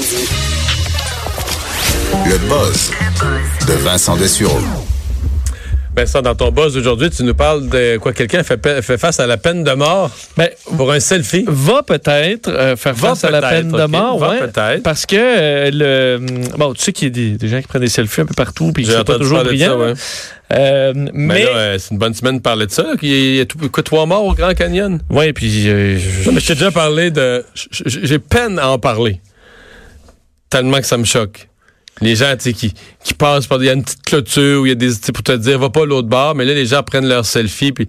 dit. Le buzz de Vincent Dessureau. Vincent, dans ton buzz aujourd'hui, tu nous parles de quoi? Quelqu'un fait, fait face à la peine de mort Ben, pour un selfie. va peut-être euh, faire Va face à la peine de mort, Va ouais, peut-être. parce que euh, le bon, tu sais qu'il y a des, des gens qui prennent des selfies un peu partout puis qui sont pas toujours brillants. ça, ouais. Euh, Mais, mais là, euh, c'est une bonne semaine de parler de ça. là, qu'il y a- il y a tout, quoi, trois morts au Grand Canyon. ouais, puis euh, je- t'ai déjà parlé de. J'ai peine à en parler. Tellement que ça me choque. Les gens, tu sais, qui, qui passent par. Il y a une petite clôture où il y a des. pour te dire, va pas à l'autre bord, mais là, les gens prennent leur selfie, puis.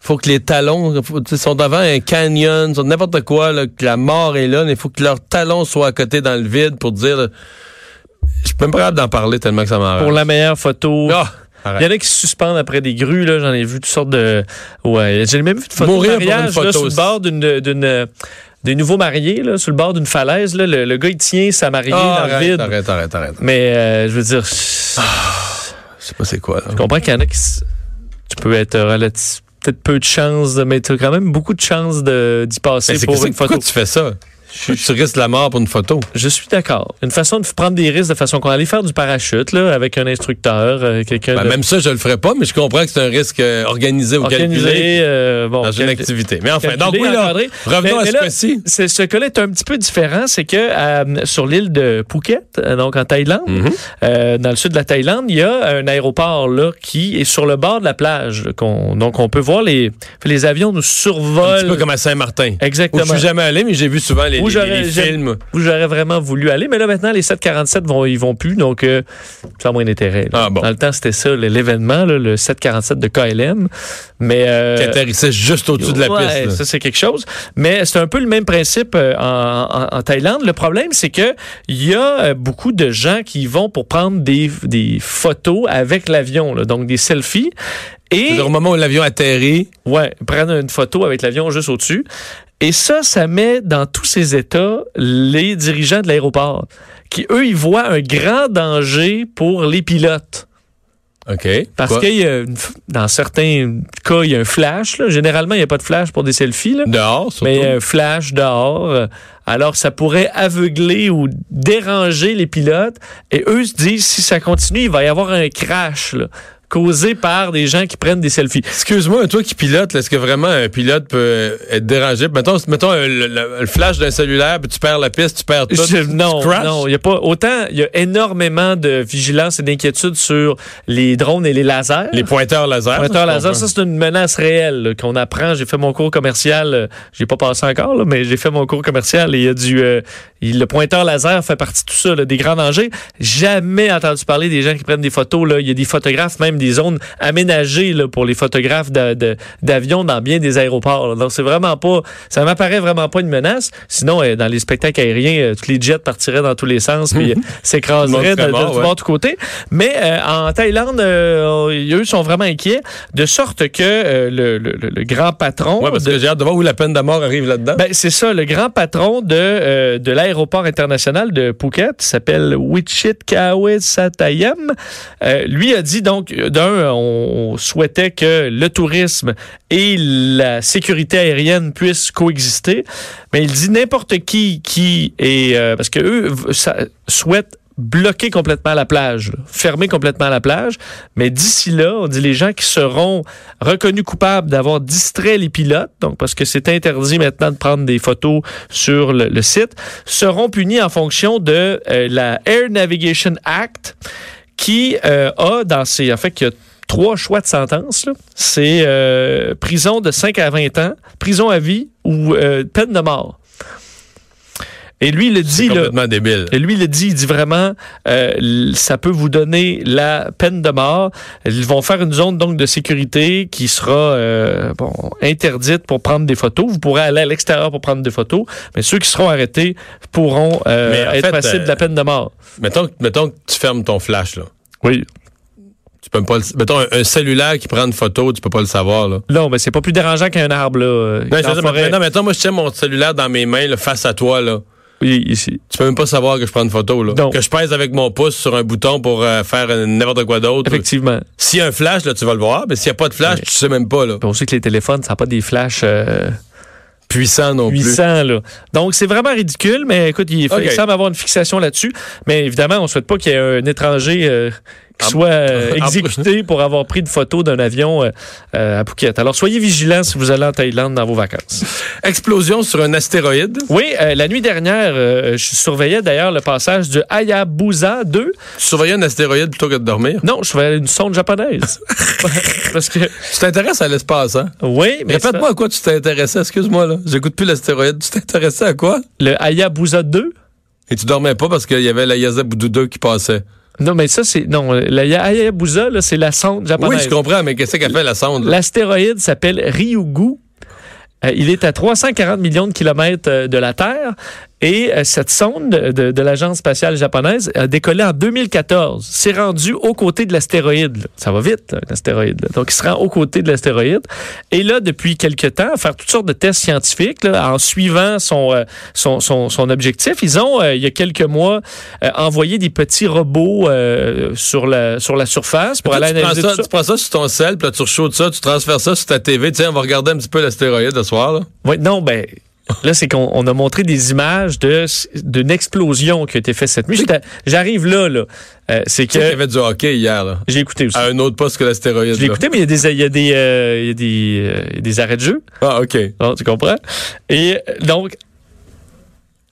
faut que les talons faut- sont devant un canyon, sont n'importe quoi, là, que la mort est là, mais il faut que leurs talons soient à côté dans le vide pour dire. là, je suis même pas capable d'en parler tellement que ça m'arrange. pour la meilleure photo. Ah. Il y en a qui se suspendent après des grues, là. J'en ai vu toutes sortes de. Ouais. J'ai même vu de photos Mourir de pour une mariage, photo là, sur le bord d'une. d'une des nouveaux mariés, là, sur le bord d'une falaise. Là, le, le gars, il tient sa mariée Ah, dans le vide. arrête, arrête, arrête. Mais euh, je veux dire, Je sais pas c'est quoi. là. je comprends qu'il y en a qui. Tu peux être relatif- peut-être peu de chance, mais tu as quand même beaucoup de chances de- d'y passer Mais c'est pour que- une pourquoi photo. tu fais ça? Tu risques la mort pour une photo. Je suis d'accord. Une façon de prendre des risques de façon qu'on allait faire du parachute là, avec un instructeur, euh, quelqu'un Ben, de Même ça, je le ferais pas, mais je comprends que c'est un risque euh, organisé ou calculé organisé. euh, bon, dans une activité. Mais enfin, donc calculé, oui, là, revenons Mais- à mais ce cas-ci. Ce cas-là est un petit peu différent, c'est que sur l'île de Phuket, donc en Thaïlande, Mhm. dans le sud de la Thaïlande, il y a un aéroport là qui est sur le bord de la plage. donc on peut voir les les avions nous Un petit survolent. peu comme à Saint-Martin. Où Exactement. je suis jamais allé, mais j'ai vu souvent les, Où j'aurais- les j'aime- films. Où j'aurais vraiment voulu aller, mais là maintenant les 747 vont ils vont plus, donc euh, ça a moins d'intérêt. Ah, bon. Dans le temps c'était ça l'événement, le 747 de KLM, mais euh, Qui atterrissait juste au-dessus de la Ouais, piste. là. Ça, c'est quelque chose. Mais c'est un peu le même principe euh, en, en- en Thaïlande. Le problème, c'est que il y a euh, beaucoup de gens qui vont pour prendre des, des photos avec l'avion, donc des selfies. Et Au moment où l'avion atterrit, ouais, prendre une photo avec l'avion juste au-dessus. Et ça, ça met dans tous ces états les dirigeants de l'aéroport qui, eux, ils voient un grand danger pour les pilotes. OK. Parce que y a une dans certains cas, il y a un flash. là. Généralement, il n'y a pas de flash pour des selfies. Là. Dehors, surtout. Mais un flash dehors, euh, alors ça pourrait aveugler ou déranger les pilotes. Et eux se disent, si ça continue, il va y avoir un crash là, causé par des gens qui prennent des selfies. Excuse-moi, toi qui pilotes, est-ce que vraiment un pilote peut être dérangé? Mettons, mettons euh, le, le- le flash d'un cellulaire, puis tu perds la piste, tu perds tout. Je- non, tu non, il y a pas autant. Il y a énormément de vigilance et d'inquiétude sur les drones et les lasers. Les pointeurs laser. Pointeur je laser, ça c'est une menace réelle qu'on apprend. J'ai fait mon cours commercial, euh, j'ai pas passé encore, là, mais j'ai fait mon cours commercial et il y a du euh, le pointeur laser fait partie de tout ça, là, des grands dangers. Jamais entendu parler des gens qui prennent des photos. Là. Il y a des photographes, même des zones aménagées là, pour les photographes d'avions dans bien des aéroports. là. Donc c'est vraiment pas, ça m'apparaît vraiment pas une menace. Sinon, euh, dans les spectacles aériens, euh, tous les jets partiraient dans tous les sens puis euh, Tout s'écraseraient de, de, mort, du ouais. bord de côté. Mais euh, en Thaïlande, euh, eux sont vraiment inquiets, de sorte que euh, le, le- le- le grand patron... Ouais, parce que j'ai hâte de voir où la peine de mort arrive là-dedans. ben, c'est ça, le grand patron de, euh, de l'aéroport international de Phuket s'appelle Wichit Satayam. Euh, lui a dit donc, euh, d'un, on souhaitait que le tourisme et la sécurité aérienne puissent coexister, mais il dit n'importe qui qui est... euh, parce que eux v- ça- souhaitent bloquer complètement la plage, fermer complètement la plage. Mais d'ici là, on dit les gens qui seront reconnus coupables d'avoir distrait les pilotes, donc parce que c'est interdit maintenant de prendre des photos sur le, le site, seront punis en fonction de euh, la Air Navigation Act qui euh, a dans ses... En fait, qui a trois choix de sentence. C'est euh, prison de 5 à 20 ans, prison à vie ou euh, peine de mort. Et lui, il le dit... là, complètement débile. et lui, il le dit, il dit vraiment, euh, ça peut vous donner la peine de mort. Ils vont faire une zone donc de sécurité qui sera euh, bon, interdite pour prendre des photos. Vous pourrez aller à l'extérieur pour prendre des photos, mais ceux qui seront arrêtés pourront euh, être passibles de la peine de mort. Mettons, que- mettons que tu fermes ton flash, là. Oui. Tu peux pas le- mettons, un, cellulaire qui prend une photo, tu peux pas le savoir, là. Non, mais c'est pas plus dérangeant qu'un arbre là. Non, je veux dire, forêt. maintenant, mettons, moi, je tiens mon cellulaire dans mes mains, là, face à toi, là. Tu peux même pas savoir que je prends une photo, là. Non. Que je pèse avec mon pouce sur un bouton pour euh, faire n'importe quoi d'autre. Effectivement. S'il y a un flash, là, tu vas le voir. Mais s'il n'y a pas de flash, Ouais. tu sais même pas, là. Puis on sait que les téléphones, ça n'a pas des flashs. euh, puissant non plus. puissant. Là. Donc, c'est vraiment ridicule, mais écoute, il, Ok. il semble avoir une fixation là-dessus. Mais évidemment, on ne souhaite pas qu'il y ait un étranger euh, qui En- soit euh, en- exécuté pour avoir pris une photo d'un avion euh, euh, à Phuket. Alors, soyez vigilants si vous allez en Thaïlande dans vos vacances. Explosion sur un astéroïde. Oui, la nuit dernière, je surveillais d'ailleurs le passage du Hayabusa 2. Tu surveillais un astéroïde plutôt que de dormir? Non, je surveillais une sonde japonaise. Parce que, Tu t'intéresses à l'espace, hein? oui, mais Répète-moi à quoi tu t'intéressais. Excuse-moi, là. J'écoute plus l'astéroïde. Tu t'intéressais à quoi? le Hayabusa 2. Et tu dormais pas parce qu'il y avait la Yazabudu 2 qui passait. Non, mais ça, c'est. Non, la Hayabusa, là, c'est la sonde japonaise. Oui, je comprends, mais qu'est-ce qu'elle fait, la sonde? L'astéroïde s'appelle Ryugu. Euh, il est à 340 millions de kilomètres euh, de la Terre et euh, cette sonde de, de l'agence spatiale japonaise a décollé en 2014. C'est rendu aux côtés de l'astéroïde. Ça va vite, là, l'astéroïde. là. Donc, il se rend aux côtés de l'astéroïde. Et là, depuis quelques temps, à faire toutes sortes de tests scientifiques là, en suivant son, euh, son, son, son objectif. Ils ont, euh, il y a quelques mois, euh, envoyé des petits robots euh, sur, la, sur la surface pour aller tu, prends analyser ça, tout ça. tu prends ça sur ton sel, puis là, tu rechaudes ça, tu transfères ça sur ta TV. Tiens, on va regarder un petit peu l'astéroïde ce soir. Là. Oui, non, ben. Là, c'est qu'on on a montré des images de d'une explosion qui a été faite cette nuit. J'arrive là, là. Euh, c'est sais qu'il y que avait du hockey hier, là, j'ai écouté aussi. à un autre poste que l'astéroïde. je l'ai là. écouté, mais il y a des, il y a des, euh, il y a des, euh, il des arrêts de jeu. Ah, OK. Non, tu comprends? Et donc,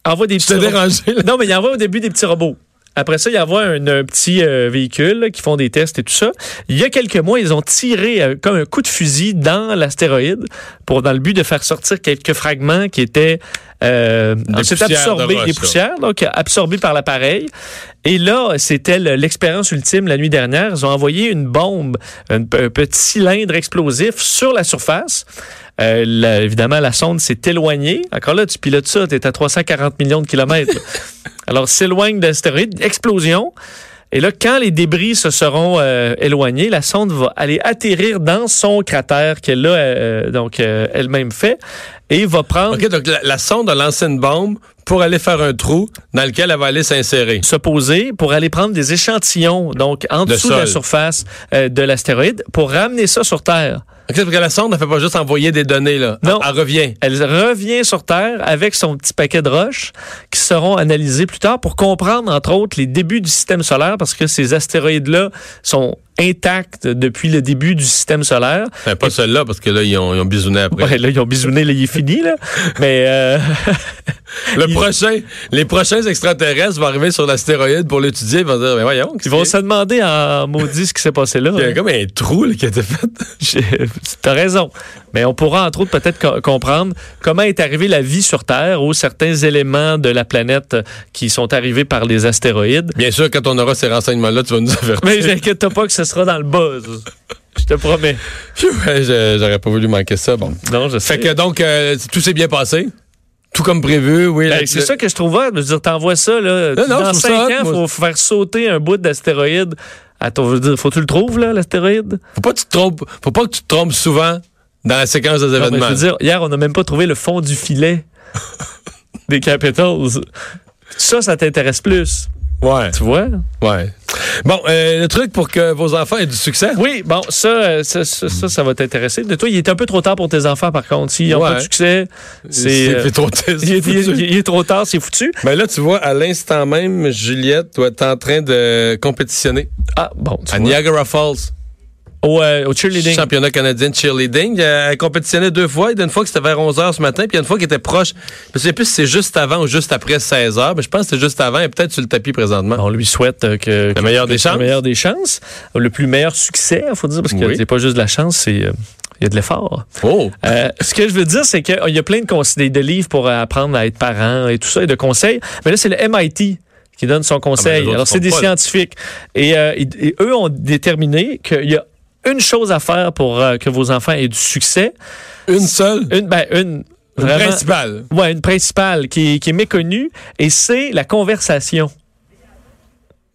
envoie des petits robots. dérangé, là. Non, mais il envoie au début des petits robots. Après ça, il y envoie un, un petit euh, véhicule là, qui font des tests et tout ça. Il y a quelques mois, ils ont tiré euh, comme un coup de fusil dans l'astéroïde pour dans le but de faire sortir quelques fragments qui étaient euh, de absorbés, des poussières, donc absorbés par l'appareil. Et là, c'était le- l'expérience ultime la nuit dernière. Ils ont envoyé une bombe, un, un petit cylindre explosif sur la surface. Euh, la- évidemment, la sonde s'est éloignée. Encore là, tu pilotes ça, tu es à 340 millions de kilomètres. Alors, s'éloigne d'astéroïde, explosion. Et là, quand les débris se seront euh, éloignés, la sonde va aller atterrir dans son cratère qu'elle a euh, donc euh, elle-même fait et va prendre OK, donc la, la sonde a lancé une bombe pour aller faire un trou dans lequel elle va aller s'insérer. se poser pour aller prendre des échantillons donc en De dessous de la surface euh, de l'astéroïde pour ramener ça sur Terre. OK, parce que la sonde, elle fait pas juste envoyer des données, là. Non. Elle, elle revient. Elle revient sur Terre avec son petit paquet de roches qui seront analysés plus tard pour comprendre, entre autres, les débuts du système solaire parce que ces astéroïdes-là sont intacts depuis le début du système solaire. Enfin, pas celle-là, parce que là, ils ont, ils ont bisouné après. Ouais, là, ils ont bisouné, là, il est fini, là. Mais, euh, Le il- prochain, les prochains extraterrestres vont arriver sur l'astéroïde pour l'étudier. Ils vont dire, mais voyons. ils vont se demander en maudit ce qui s'est passé là. Il y a hein. comme un trou là, qui a été fait. T'as raison. Mais on pourra, entre autres, peut-être co- comprendre comment est arrivée la vie sur Terre ou certains éléments de la planète euh, qui sont arrivés par les astéroïdes. Bien sûr, quand on aura ces renseignements-là, tu vas nous avertir. Mais j'inquiète pas que ce sera dans le buzz. Je te promets. J'aurais pas voulu manquer ça. Bon. Non, je sais. Fait que donc, euh, tout s'est bien passé. Tout comme prévu, oui. Ben, le- c'est ça que je trouvais. Je veux dire, t'envoies ça, là. Non, non, je dans trouve cinq ça hot, ans, moi. faut faire sauter un bout d'astéroïde. Attends, faut que tu le trouves, là, l'astéroïde? Faut pas que tu te trompes. Faut pas que tu te trompes souvent dans la séquence des Non, événements. je veux dire, hier, on n'a même pas trouvé le fond du filet des Capitals. Ça, ça t'intéresse plus. Ouais, Tu vois? ouais. Bon, euh, le truc pour que vos enfants aient du succès. Oui, bon, ça, euh, ça, ça, ça, ça va t'intéresser. De toi, il est un peu trop tard pour tes enfants, par contre. S'ils n'ont Ouais. pas de succès, c'est. euh, trop il, est, il est- il est trop tard, c'est foutu. Mais là, tu vois, à l'instant même, Juliette doit être en train de compétitionner Ah, bon, tu à vois. Niagara Falls. Au, euh, au cheerleading. Championnat canadien de cheerleading. Euh, Elle compétitionnait deux fois. Il y a une fois que c'était vers 11h ce matin, puis il y a une fois qui était proche. Je ne sais plus si c'est juste avant ou juste après 16h, mais je pense que c'était juste avant et peut-être sur le tapis présentement. On lui souhaite euh, que, que- meilleure des que- chances. Le meilleur des chances. Le plus meilleur succès, il faut dire, parce que Oui. c'est pas juste de la chance, c'est. euh, il y a de l'effort. Oh! Euh, ce que je veux dire, c'est qu'il y a plein de, conseils, de livres pour apprendre à être parent et tout ça, et de conseils. Mais là, c'est le MIT qui donne son conseil. Ah, ben, autres, Alors, c'est des pas, scientifiques. Et, euh, et- et eux ont déterminé qu'il y a une chose à faire pour euh, que vos enfants aient du succès. Une seule? Une, ben, une, Une vraiment- principale. Ouais, une principale qui, est- qui est méconnue, et c'est la conversation.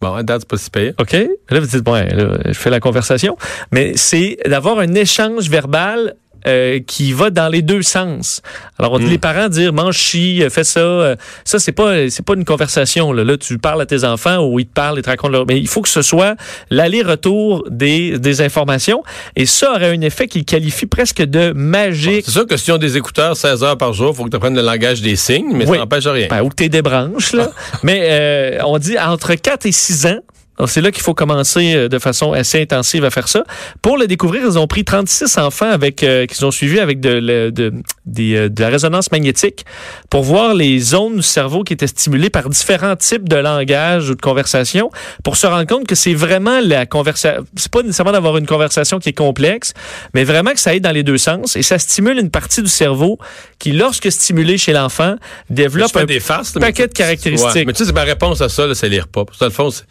Bon, date, c'est pas si payé. OK? Là, vous dites, ouais, là, je fais la conversation. Mais c'est d'avoir un échange verbal euh, qui va dans les deux sens. Alors, on dit Mm. les parents dire mange chi, euh, fais ça. euh, ça, c'est pas, c'est pas une conversation. Là. là, tu parles à tes enfants ou ils te parlent, ils te racontent leur. Mais il faut que ce soit l'aller-retour des, des informations. Et ça aurait un effet qu'il qualifie presque de magique. C'est sûr que si on des écouteurs 16 heures par jour, il faut que tu apprennes le langage des signes, mais Oui. ça n'empêche rien. Ben, ou que t'es des branches, là. Mais euh, on dit entre 4 et 6 ans. C'est là qu'il faut commencer euh, de façon assez intensive à faire ça. Pour le découvrir, ils ont pris 36 enfants avec euh, qu'ils ont suivis avec de, de, euh, de la résonance magnétique pour voir les zones du cerveau qui étaient stimulées par différents types de langage ou de conversation pour se rendre compte que c'est vraiment la conversation. C'est pas nécessairement d'avoir une conversation qui est complexe, mais vraiment que ça aille dans les deux sens et ça stimule une partie du cerveau qui, lorsque stimulée chez l'enfant, développe un des paquet de caractéristiques. Ouais, mais tu sais, c'est ma réponse à ça, c'est. Parce que, dans le fond, c'est-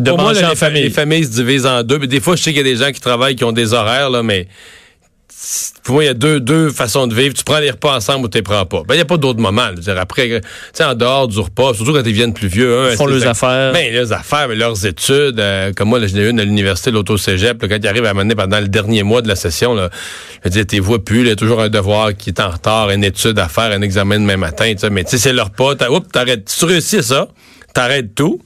de Pour moi, là, les, fa- famille. les familles se divisent en deux. Mais des fois, je sais qu'il y a des gens qui travaillent, qui ont des horaires, là, mais pour moi, il y a deux, deux façons de vivre. Tu prends les repas ensemble ou tu les prends pas. Ben, il n'y a pas d'autres moments. là. Je veux dire, après, tu sais, en dehors du repas, surtout quand ils viennent plus vieux. hein, Ils font leurs affaires. Ben, leurs affaires, mais leurs études. euh, comme moi, là, j'en ai une à l'université, l'auto-cégep. là, Quand ils arrivent à mener pendant le dernier mois de la session, là, je tu les vois plus. Il y a toujours un devoir qui est en retard, une étude à faire, un examen demain matin. tu sais, Mais tu sais, c'est leur pas. Oups, t'arrêtes. Si tu réussis ça, t'arrêtes tout.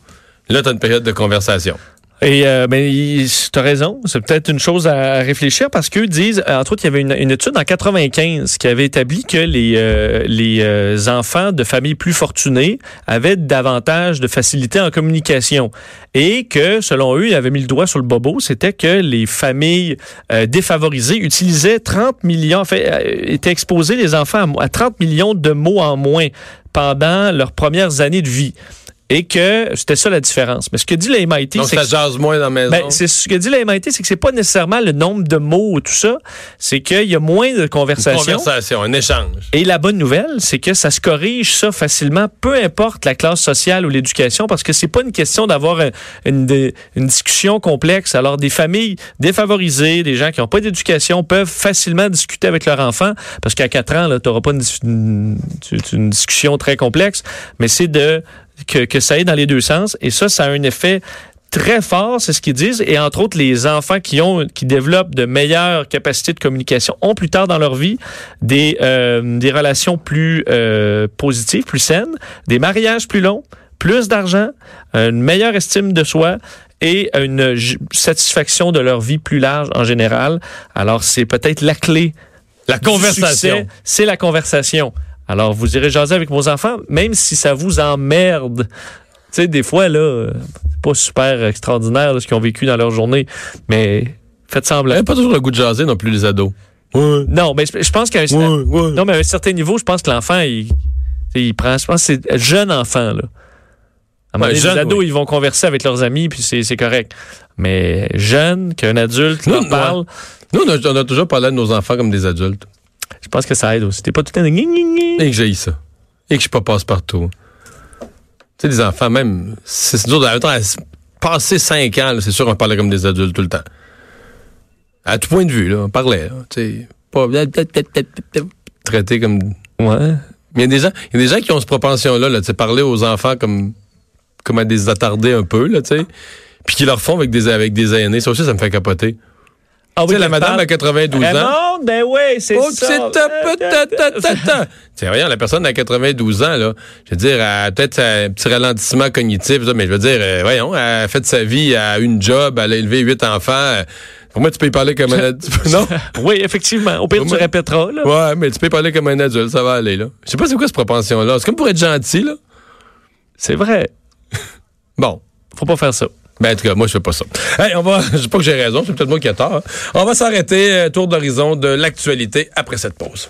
Là, tu as une période de conversation. Et euh, ben, tu as raison, c'est peut-être une chose à réfléchir parce qu'eux disent, euh, entre autres, il y avait une, étude en 95 qui avait établi que les, euh, les euh, enfants de familles plus fortunées avaient davantage de facilité en communication et que, selon eux, ils avaient mis le doigt sur le bobo, c'était que les familles euh, défavorisées utilisaient 30 millions, en fait, euh, étaient exposés les enfants à, à 30 millions de mots en moins pendant leurs premières années de vie. Et que c'était ça la différence. Mais ce que dit le MIT, c'est ça jase moins dans la maison. ben, c'est ce que dit la MIT, c'est que c'est pas nécessairement le nombre de mots ou tout ça, c'est qu'il y a moins de une conversations. conversation, un échange. Et la bonne nouvelle, c'est que ça se corrige ça facilement, peu importe la classe sociale ou l'éducation, parce que c'est pas une question d'avoir un- une, une discussion complexe. Alors, des familles défavorisées, des gens qui n'ont pas d'éducation peuvent facilement discuter avec leur enfant, parce qu'à 4 ans, tu n'auras pas une, une- une discussion très complexe, mais c'est de que, que ça aille dans les deux sens. Et ça, ça a un effet très fort, c'est ce qu'ils disent. Et entre autres, les enfants qui ont, qui développent de meilleures capacités de communication ont plus tard dans leur vie des, euh, des relations plus euh, positives, plus saines, des mariages plus longs, plus d'argent, une meilleure estime de soi et une satisfaction de leur vie plus large en général. Alors, c'est peut-être la clé La conversation. c'est la conversation. Alors, vous irez jaser avec vos enfants, même si ça vous emmerde. Tu sais, des fois, là, c'est pas super extraordinaire là, ce qu'ils ont vécu dans leur journée, mais faites Ils semblant. n'avaient pas toujours le goût de jaser non plus, les ados. Ouais. Non, mais je, pense qu'à un, Ouais, ouais. non, mais à un certain niveau, je pense que l'enfant, il, il prend, je pense que c'est jeune enfant, là. À un moment Ouais, donné, jeune, les ados, oui. ils vont converser avec leurs amis, puis c'est correct. Mais jeune, qu'un adulte leur non. parle, Nous, on a, on a toujours parlé de nos enfants comme des adultes. Je pense que ça aide aussi. T'es pas tout le temps... gni. Et que j'ai ça. Et que je suis pas passe-partout. Tu sais, les enfants, même, c'est dur de attends, à s- passer cinq ans, c'est sûr qu'on parlait comme des adultes tout le temps. À tout point de vue, là, on parlait. là, Tu sais, pas traité comme. Ouais. Mais il y a des gens, y a des gens qui ont cette propension-là, là, tu sais, parler aux enfants comme, comme à des attardés un peu, là, tu sais. Puis qui leur font avec des, avec des aînés. Ça aussi, ça me fait capoter. Ah tu sais, la madame à 92 ans. Raymond, ben oui, c'est Oh, ça. c'est ta, ta, ta, ta, ta. Tiens, voyons, la personne à 92 ans, là, je veux dire, elle a peut-être un petit ralentissement cognitif, mais je veux dire, euh, voyons, elle a fait sa vie, elle a eu une job, elle a élevé huit enfants. Pour moi, tu peux y parler comme un adulte. Non? Oui, effectivement. Au pire, tu Moi- répéteras. Là. Ouais, mais tu peux y parler comme un adulte, ça va aller, là. Je sais pas c'est quoi cette propension-là. C'est comme pour être gentil, là. C'est vrai. Bon. Faut pas faire ça. Ben, en tout cas, moi, je fais pas ça. Hey, on va, je sais pas que j'ai raison, c'est peut-être moi qui ai tort. hein. On va s'arrêter, euh, tour d'horizon de l'actualité après cette pause.